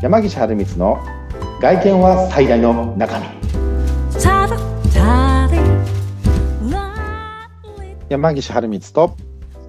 山岸春光の外見は最大の中身山岸春光と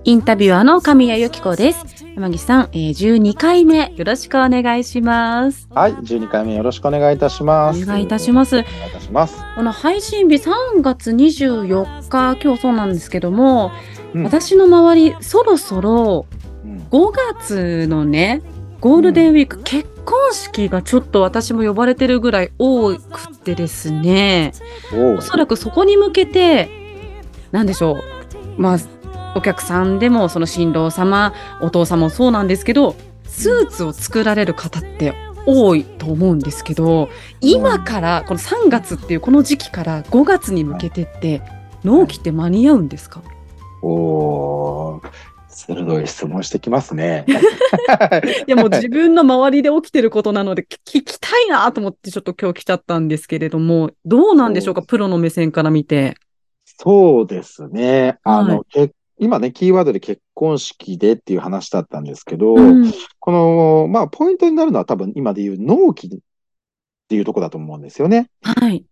インタビュアーの神谷由紀子です。山岸さん、えー、12回目よろしくお願いします。はい12回目よろしくお願いいたしますお願いいたします。お願いいたしますこの配信日3月24日、今日そうなんですけども、うん私の周り、そろそろうん5月のね、ゴールデンウィーク、結婚式がちょっと私も呼ばれてるぐらい多くてですね、おそらくそこに向けて、なんでしょう、まあ、お客さんでも、その新郎様、お父様もそうなんですけど、スーツを作られる方って多いと思うんですけど、今から、この3月っていうこの時期から5月に向けてって、納期って間に合うんですか？おー鋭い質問してきますね。いやもう自分の周りで起きてることなので聞きたいなと思ってちょっと今日来ちゃったんですけれども、どうなんでしょうか、プロの目線から見て。そうですね。あの、はい。け今ねキーワードで結婚式でっていう話だったんですけど、うん。このまあポイントになるのは多分今で言う納期っていうところだと思うんですよね。はい。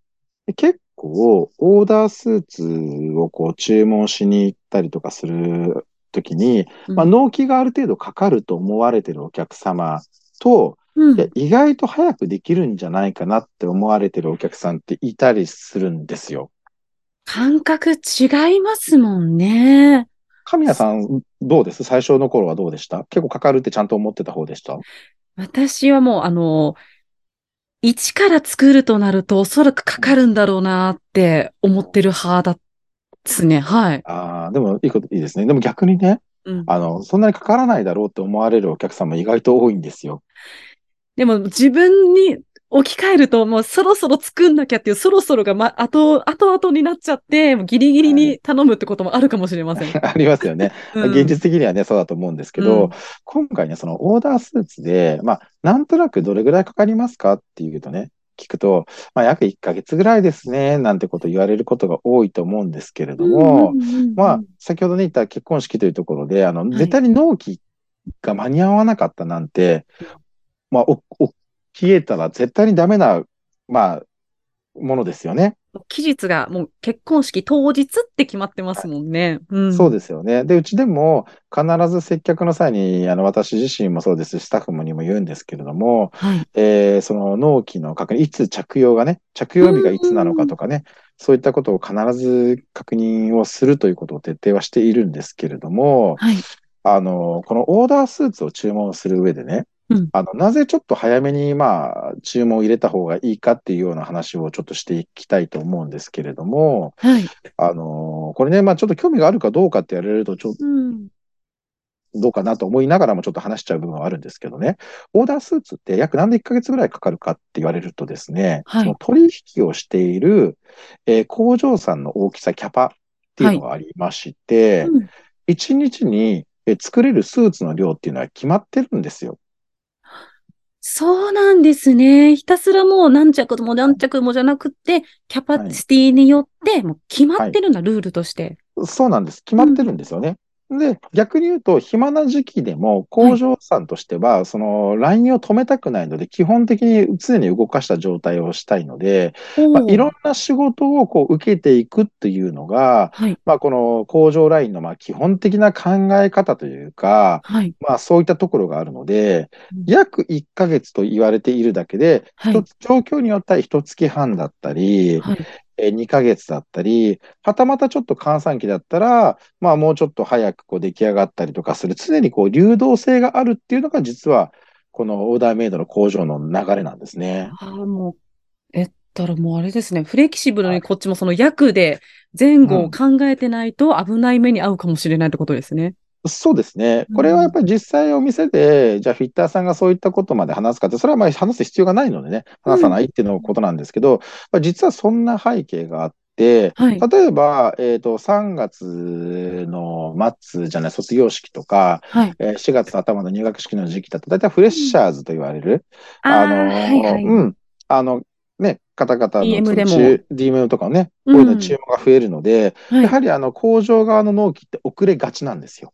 で結構、オーダースーツをこう注文しに行ったりとかするときに、まあ、うん納期がある程度かかると思われてるお客様と、うん。意外と早くできるんじゃないかなって思われてるお客さんっていたりするんですよ。感覚違いますもんね。神谷さん、どうです？最初の頃はどうでした？結構かかるってちゃんと思ってた方でした？私はもう、あの、一から作るとなるとおそらくかかるんだろうなって思ってる派ですね。はい。ああ、でもいいこと、いいですね。でも逆にね、うん、あの、そんなにかからないだろうって思われるお客さんも意外と多いんですよ。でも自分に置き換えると、もうそろそろ作んなきゃっていう、そろそろが、ま、後、後々になっちゃって、ギリギリに頼むってこともあるかもしれません。ありますよね。うん現実的にはね、そうだと思うんですけど、うん今回ね、そのオーダースーツで、まあ、なんとなくどれぐらいかかりますかっていうとね、聞くと、まあ、約1ヶ月ぐらいですね、なんてこと言われることが多いと思うんですけれども、うんうんうんうんまあ、先ほどね、言った結婚式というところで、あの、い。絶対に納期が間に合わなかったなんて、まあ、お、お、消えたら絶対にダメな、まあ、ものですよね。期日がもう結婚式当日って決まってますもんね。うん、そうですよね。で、うちでも必ず接客の際に、あの、私自身もそうですし、スタッフもにも言うんですけれども、はい。えーその納期の確認、いつ着用がね、着用日がいつなのかとかね、そういったことを必ず確認をするということを徹底はしているんですけれども、はい。あの、このオーダースーツを注文する上でね、うんあの、なぜちょっと早めに、まあ、注文を入れた方がいいかっていうような話をちょっとしていきたいと思うんですけれども、はい。あの、これね、まあ、ちょっと興味があるかどうかって言われると、ちょっとうん。どうかなと思いながらもちょっと話しちゃう部分はあるんですけどね、オーダースーツって約なんで1ヶ月ぐらいかかるかって言われるとですね、はいその取引をしている、えー工場さんの大きさ、キャパっていうのがありまして、うん1日にえー作れるスーツの量っていうのは決まってるんですよ。そうなんですね。ひたすらもう何着も何着もじゃなくて、キャパシティによって、もう決まってるんだ、ルールとして。そうなんです。決まってるんですよね。で、逆に言うと、暇な時期でも工場さんとしては、そのラインを止めたくないので、基本的に常に動かした状態をしたいので、まあ、いろんな仕事をこう受けていくっていうのが、はい。まあ、この工場ラインのまあ基本的な考え方というか、はい。まあ、そういったところがあるのでうん、約1ヶ月と言われているだけで、はい。一つ状況によっては1月半だったり、2ヶ月だったり、はたまたちょっと閑散期だったら、まあもうちょっと早くこう出来上がったりとかする、常にこう流動性があるっていうのが実は、このオーダーメイドの工場の流れなんですね。ああ、もう、えったらもうあれですね。フレキシブルにこっちもその役で前後を考えてないと危ない目に遭うかもしれないってことですね。そうですね。これはやっぱり実際お店で、じゃあフィッターさんがそういったことまで話すかって、それはまあ話す必要がないのでね、話さないっていうのことなんですけど、まあ実はそんな背景があって、はい。例えば、えっと、3月の末じゃない、卒業式とか、はい。えー4月の頭の入学式の時期だと、大体フレッシャーズと言われる、ああ、のーはいはい。うん、あの、ね、方々の DM DM とかね、こうんういうの注文が増えるので、はいやはりあの工場側の納期って遅れがちなんですよ。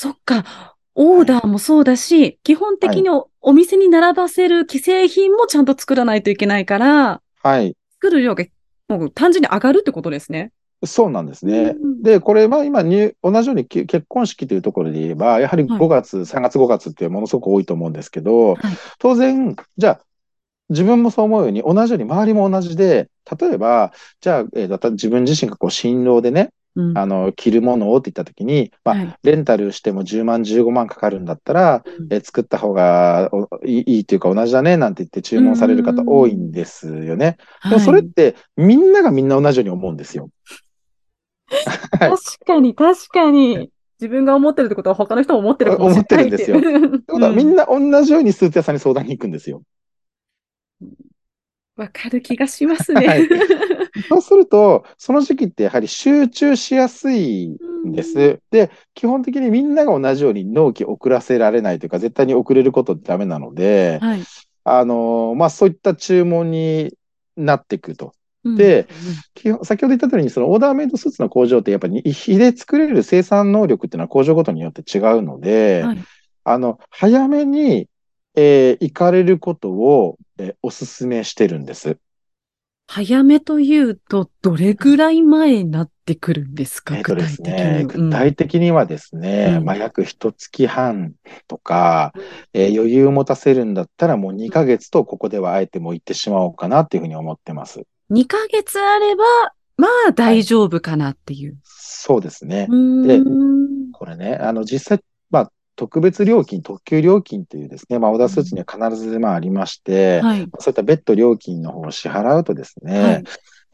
そっか。オーダーもそうだし、基本的におお店に並ばせる既製品もちゃんと作らないといけないから、はい。作る量がもう単純に上がるってことですね。そうなんですね。うんで、これは今に、同じようにき結婚式というところで言えば、やはりはい5月、3月5月ってものすごく多いと思うんですけど、はい当然、じゃあ、自分もそう思うように、同じように周りも同じで、例えば、じゃあ、えー自分自身がこう、新郎でね、うん。あの、着るものをって言ったときに、まあ、はい。レンタルしても10万、15万かかるんだったら、うん。えー作った方がおいいいいうか同じだねなんて言って注文される方多いんですよね。でもそれってみんながみんな同じように思うんですよ。はい。確かに、確かに。自分が思ってるってことは他の人も思ってるかもしれない思ってるんですよ。ってことはみんな同じようにスーツ屋さんに相談に行くんですよ。わかる気がしますはい。ね。そうすると、その時期ってやはり集中しやすいんです。で、基本的にみんなが同じように納期遅らせられないというか、絶対に遅れることってダメなので、はい。あの、まあ、そういった注文になっていくと。うんで、基本先ほど言った通りに、そのオーダーメイドスーツの工場って、やっぱり日で作れる生産能力っていうのは工場ごとによって違うので、はいあの、早めに、えー行かれることを、えーお勧めしてるんです。早めというと、どれぐらい前になってくるんですか、えっとです具体的ね、に。具体的にはですね、うんまあ、約一月半とか、うんえー余裕を持たせるんだったらもう2ヶ月とここではあえてもう行ってしまおうかなっていうふうに思ってます。2ヶ月あれば、まあ大丈夫かなっていう。そうですね。うーんこれね、あの、実際、まあ、特別料金、特急料金というですね、まあ、オーダースーツには必ず、まあ、ありまして、はい。そういった別途料金の方を支払うとですね、はい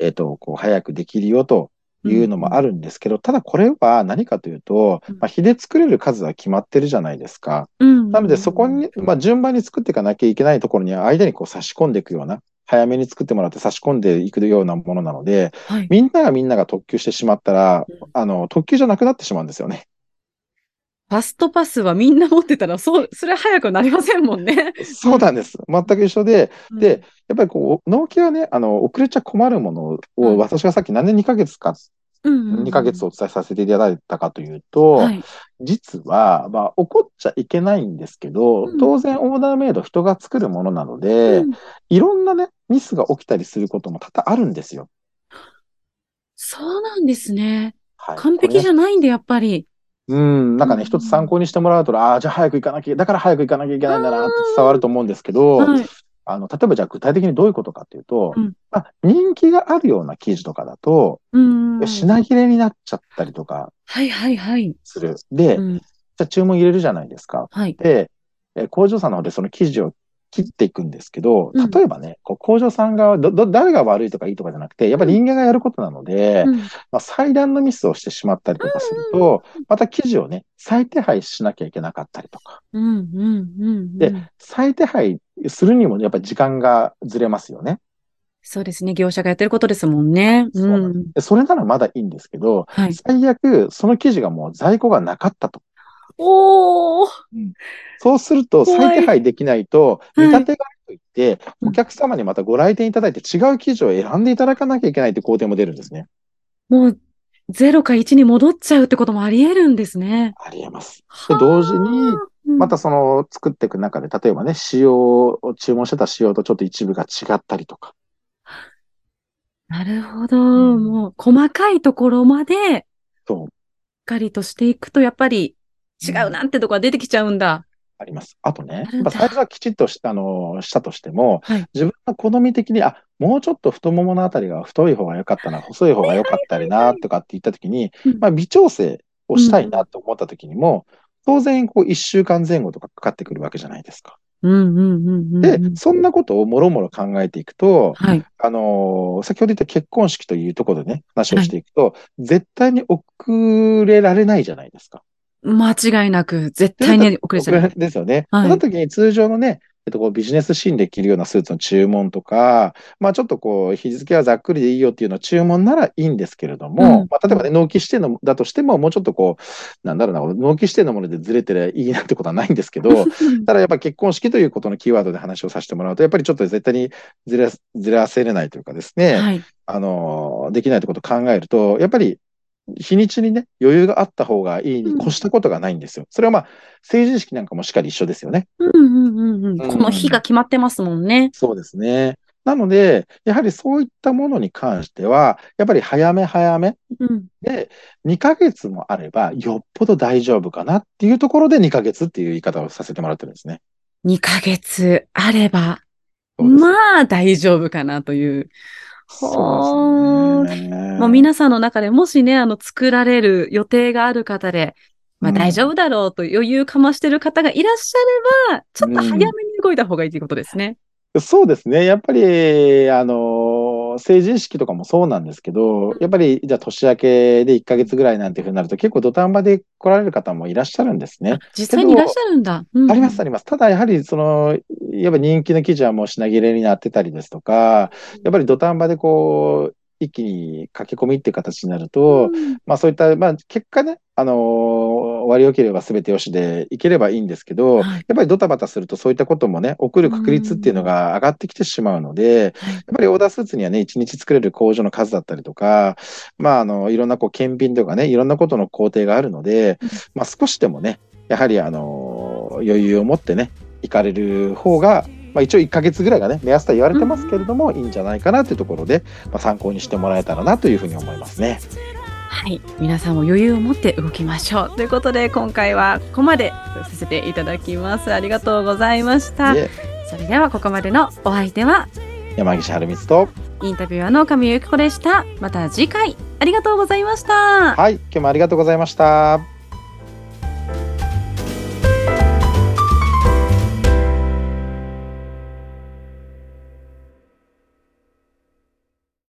えっ、と、こう、早くできるよというのもある。るんですけど、ただこれは何かというと、うんまあ、日で作れる数は決まってるじゃないですか。うんなので、そこに、まあ、順番に作っていかなきゃいけないところには、間にこう差し込んでいくような、早めに作ってもらって差し込んでいくようなものなので、はい。みんながみんなが特急してしまったらうん、あの、特急じゃなくなってしまうんですよね。ファストパスはみんな持ってたら、そう、それは早くなりませんもんね。そうなんです。全く一緒で、うんで、やっぱりこう、納期はね、あの、遅れちゃ困るものうんを、私がさっきなんで2ヶ月か、うんうんうん2ヶ月お伝えさせていただいたかというと、はい。実は、まあ、怒っちゃいけないんですけど、うん当然オーダーメイド人が作るものなので、うんいろんなね、ミスが起きたりすることも多々あるんですよ。そうなんですね。はい。完璧じゃゃないんで、やっぱり。うん、なんかね、うん一つ参考にしてもらうと、ああ、じゃあ早く行かなきゃ、だから早く行かなきゃいけないんだなって伝わると思うんですけど、はい。あの、例えばじゃあ具体的にどういうことかっていうと、うんまあ、人気があるような記事とかだと、うん。品切れになっちゃったりとかはいはいはい。する。で、うんじゃあ注文入れるじゃないですか。はい。で、え工場さんの方でその記事を切っていくんですけど、うん例えばね、こう工場さんがど、ど、誰が悪いとかいいとかじゃなくて、やっぱり人間がやることなので、うんまあ、裁断のミスをしてしまったりとかすると、また記事をね、再手配しなきゃいけなかったりとか。うんうんうんでうん。再手配するにもやっぱり時間がずれますよね。そうですね。業者がやってることですもんね。そうなんそれならまだいいんですけど、はい。最悪、その記事がもう在庫がなかったと。おーそうすると、再手配できないと、はい見立てがあるといって、うんお客様にまたご来店いただいて違う記事を選んでいただかなきゃいけないって工程も出るんですね。もう、0か1に戻っちゃうってこともあり得るんですね。ありえます。で同時に、またその作っていく中で、例えばね、仕様を注文してた仕様とちょっと一部が違ったりとか。なるほど。うんもう、細かいところまで、しっかりとしていくと、やっぱり違うなってとこが出てきちゃうんだ。あります。あとね、やっぱ最初はきちっとしあのしたとしても、はい自分の好み的に、あ、もうちょっと太もものあたりが太い方が良かったな、細い方が良かったりな、とかって言ったときに、うんまあ、微調整をしたいなと思ったときにも、当然、こう、一週間前後とかかかってくるわけじゃないですか。でうん。、そんなことをもろもろ考えていくと、はい。あのー先ほど言った結婚式というところでね、話をしていくと、絶対に遅れられないじゃないですか。間違いなく、絶対に 遅れちゃう。ですよね。はいその時に通常のね、えっと、こうビジネスシーンで着るようなスーツの注文とか、まあちょっとこう、日付はざっくりでいいよっていうのは注文ならいいんですけれども、うんまあ例えばね、納期指定のだとしても、もうちょっとこう、なんだろうな、納期指定のものでずれてりゃいいなってことはないんですけど、ただやっぱ結婚式ということのキーワードで話をさせてもらうと、やっぱりちょっと絶対にずらずらせれないというかですね、はい。あの、できないってことを考えると、やっぱり日にちにね、余裕があった方がいいに越したことがないんですよ。それはまあ、成人式なんかもしっかり一緒ですよね。うんうんうんうん。うんこの日が決まってますもんね。そうですね。なので、やはりそういったものに関しては、やっぱり早め早めうん。で、2ヶ月もあれば、よっぽど大丈夫かなっていうところで2ヶ月っていう言い方をさせてもらってるんですね。2ヶ月あれば、まあ大丈夫かなという。そうですね。もう皆さんの中でもしね、あの、作られる予定がある方で、まあうん大丈夫だろうと余裕かましてる方がいらっしゃれば、ちょっと早めに動いた方がいいということですね。そうですね。やっぱり、あの、成人式とかもそうなんですけど、やっぱり、じゃあ年明けで1ヶ月ぐらいなんていうふうになると、結構土壇場で来られる方もいらっしゃるんですね。実際にいらっしゃるんだ。うんあります、あります。ただ、やはり、その、やっぱ人気の記事はもう品切れになってたりですとか、やっぱり土壇場でこう、一気に駆け込みっていう形になると、うん。まあそういった、まあ結果ね、あのー割り良ければ全てよしでいければいいんですけど、はい。やっぱりドタバタするとそういったこともね、起こる確率っていうのが上がってきてしまうので、やっぱりオーダースーツにはね、1日作れる工場の数だったりとか、まああの、いろんなこう検品とかね、いろんなことの工程があるのでうん、まあ少しでもね、やはりあのー余裕を持ってね、行かれる方が、まあ一応1ヶ月ぐらいがね、目安とは言われてますけれども、いいんじゃないかなというところで、まあ参考にしてもらえたらなというふうに思いますね。はい。皆さんも余裕を持って動きましょう。ということで、今回はここまでさせていただきます。ありがとうございました。でそれではここまでのお相手は、山岸春光と、インタビュアーの上由紀子でした。また次回、ありがとうございました。はい、今日もありがとうございました。